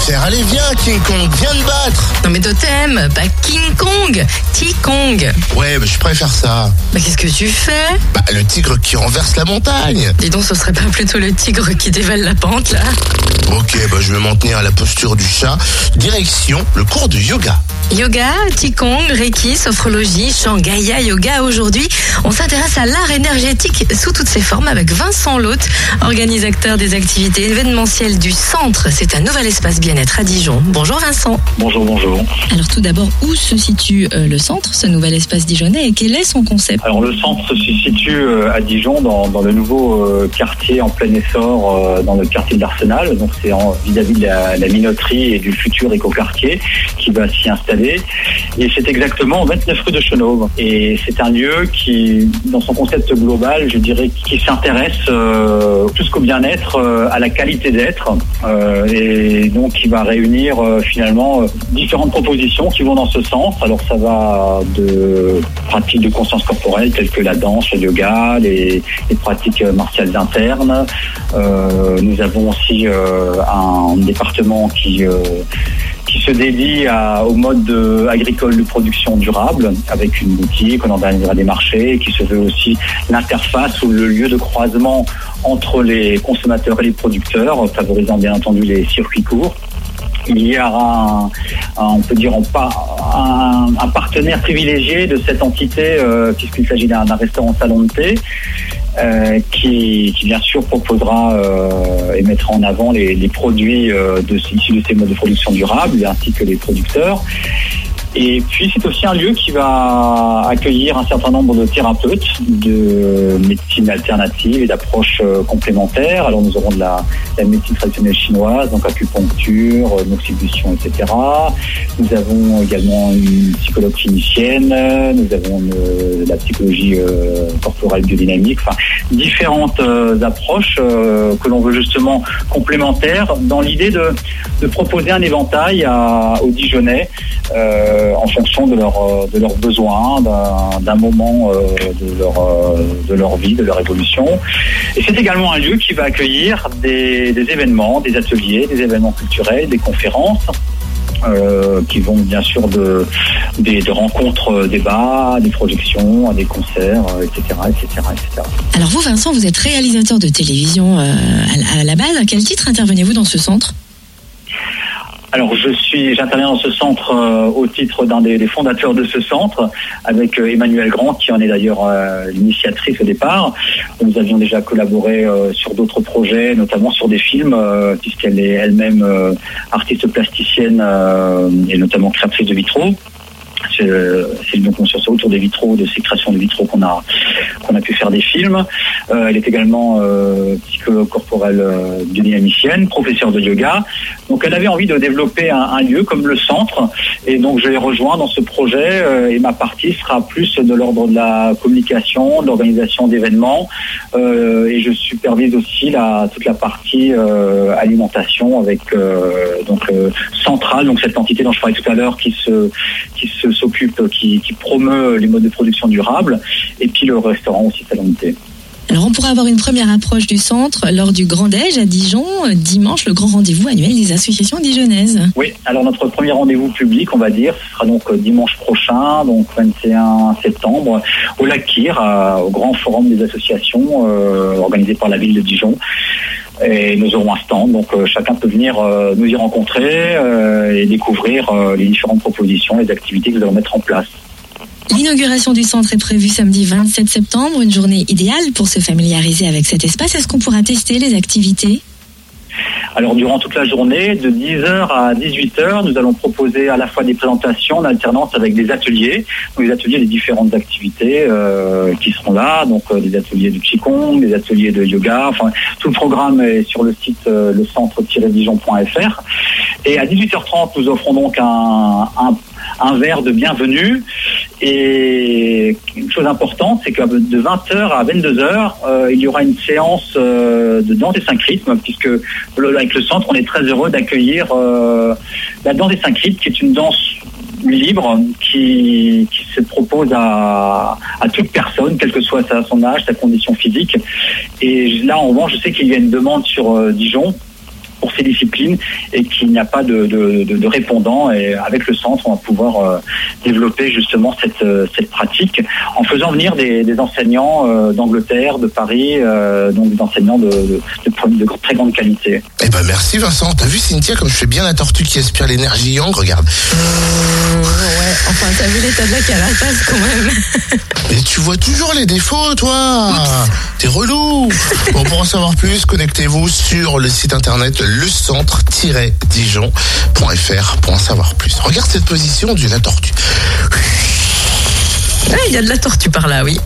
faire Allez, viens, King Kong, viens te battre Non mais totem, pas King Kong, T-Kong. Ouais, mais je préfère ça. Bah qu'est-ce que tu fais? Bah, le tigre qui renverse la montagne. Dis donc, ce serait pas plutôt le tigre qui dévale la pente là? Ok, bah, je vais m'en tenir à la posture du chat. Direction le cours de yoga. Yoga, Qigong, Reiki, sophrologie, Shangaya Yoga. Aujourd'hui, on s'intéresse à l'art énergétique sous toutes ses formes avec Vincent Lotte, organisateur des activités événementielles du centre. C'est un nouvel espace bien-être à Dijon. Bonjour Vincent. Bonjour, bonjour. Alors tout d'abord, où se situe euh, le centre, ce nouvel espace dijonnais, et quel est son concept? Alors le centre se situe euh, à Dijon dans, dans le nouveau euh, quartier en plein essor, dans le quartier de l'Arsenal. Donc c'est vis-à-vis de la, la minoterie et du futur écoquartier qui va s'y installer. Et c'est exactement au 29 rue de Chenauve. Et c'est un lieu qui, dans son concept global, je dirais, qui s'intéresse euh, plus qu'au bien-être, euh, à la qualité d'être. Euh, et donc qui va réunir euh, finalement différentes propositions qui vont dans ce sens. Alors ça va de pratiques de conscience corporelle telles que la danse, le yoga, les, les pratiques martiales internes. Nous avons aussi un département qui se dédie au mode de- agricole de production durable avec une boutique, on organisera des marchés, qui se veut aussi l'interface ou le lieu de croisement entre les consommateurs et les producteurs, favorisant bien entendu les circuits courts. Il y aura, un, on peut dire, un, un partenaire privilégié de cette entité, euh, puisqu'il s'agit d'un d'un restaurant-salon de thé, euh, qui, bien sûr proposera euh, et mettra en avant les, produits euh, issus de ces modes de production durables, ainsi que les producteurs. Et puis c'est aussi un lieu qui va accueillir un certain nombre de thérapeutes de médecine alternative et d'approches euh, complémentaires. Alors nous aurons de la, médecine traditionnelle chinoise, donc acupuncture, euh, noxibution, etc. Nous avons également une psychologue clinicienne, nous avons euh, la psychologie euh, corporelle biodynamique, enfin différentes euh, approches euh, que l'on veut justement complémentaires dans l'idée de, proposer un éventail aux Dijonnais euh, en fonction de, euh, de leurs besoins, d'un moment euh, de, leur, euh, de leur vie, de leur évolution. Et c'est également un lieu qui va accueillir des, événements, des ateliers, des événements culturels, des conférences. euh, qui vont bien sûr de, rencontres, euh, débats, des projections, des concerts, euh, etc., etc., etc. Alors vous Vincent, vous êtes réalisateur de télévision euh, à, à la base. À quel titre intervenez-vous dans ce centre? Alors je suis, j'interviens dans ce centre euh, au titre d'un des, fondateurs de ce centre, avec euh, Emmanuel Grand, qui en est d'ailleurs euh, l'initiatrice au départ. Nous avions déjà collaboré euh, sur d'autres projets, notamment sur des films, puisqu'elle est elle-même artiste plasticienne et notamment créatrice de vitraux. C'est euh, c'est une conscience autour des vitraux, de ces créations de vitraux qu'on a a pu faire des films. Euh, elle est également euh, psychologue corporelle euh, biodynamicienne, professeure de yoga. Donc elle avait envie de développer un, lieu comme le centre. Et donc je l'ai rejoint dans ce projet euh, et ma partie sera plus de l'ordre de la communication, de l'organisation d'événements. Euh, et je supervise aussi toute la partie euh, alimentation avec euh, donc euh, centrale, donc cette entité dont je parlais tout à l'heure qui se qui se s'occupe, qui, qui promeut les modes de production durables, et puis le restaurant aussi thé. Alors on pourra avoir une première approche du centre lors du Grand Déj à Dijon, euh, dimanche, le grand rendez-vous annuel des associations dijonnaises. Oui, alors notre premier rendez-vous public, on va dire, ce sera donc euh, dimanche prochain, donc 21 septembre, au Lac Kyr, au grand forum des associations euh, organisé par la ville de Dijon. Et nous aurons un stand, donc euh, chacun peut venir euh, nous y rencontrer euh, et découvrir les différentes propositions, les activités que nous allons mettre en place. L'inauguration du centre est prévue samedi 27 septembre, une journée idéale pour se familiariser avec cet espace. Est-ce qu'on pourra tester les activités? Alors durant toute la journée, de 10h à 18h, nous allons proposer à la fois des présentations en alternance avec des ateliers, donc des ateliers des différentes activités euh, qui seront là, donc euh, des ateliers de Qigong, des ateliers de yoga, enfin tout le programme est sur le site euh, le centre-dijon.fr. Et à 18h30, nous offrons donc un, un verre de bienvenue. Et une chose importante, c'est que de 20h à 22h, euh, il y aura une séance euh, de danse et synchrisme, puisque avec le centre, on est très heureux d'accueillir euh, la danse des synchrismes, qui est une danse libre qui, se propose à, à toute personne, quel que soit son âge, sa condition physique. Et là, en revanche, je sais qu'il y a une demande sur euh, Dijon pour ces disciplines et qu'il n'y a pas de, de, de, de répondants. Et avec le centre, on va pouvoir euh, développer justement cette, euh, cette pratique en faisant venir des, des enseignants euh, d'Angleterre, de Paris, euh, donc des enseignants de, de, de, de très grande qualité. Eh ben merci Vincent. T'as vu Cynthia comme je fais bien la tortue qui aspire l'énergie Yang Regarde. ouais, enfin, t'as vu l'état de la carapace quand même. Mais tu vois toujours les défauts, toi. T'es relou. Bon, pour en savoir plus, connectez-vous sur le site internet lecentre-dijon.fr pour en savoir plus. Regarde cette position de la tortue. Ouais, il y a de la tortue par là, oui.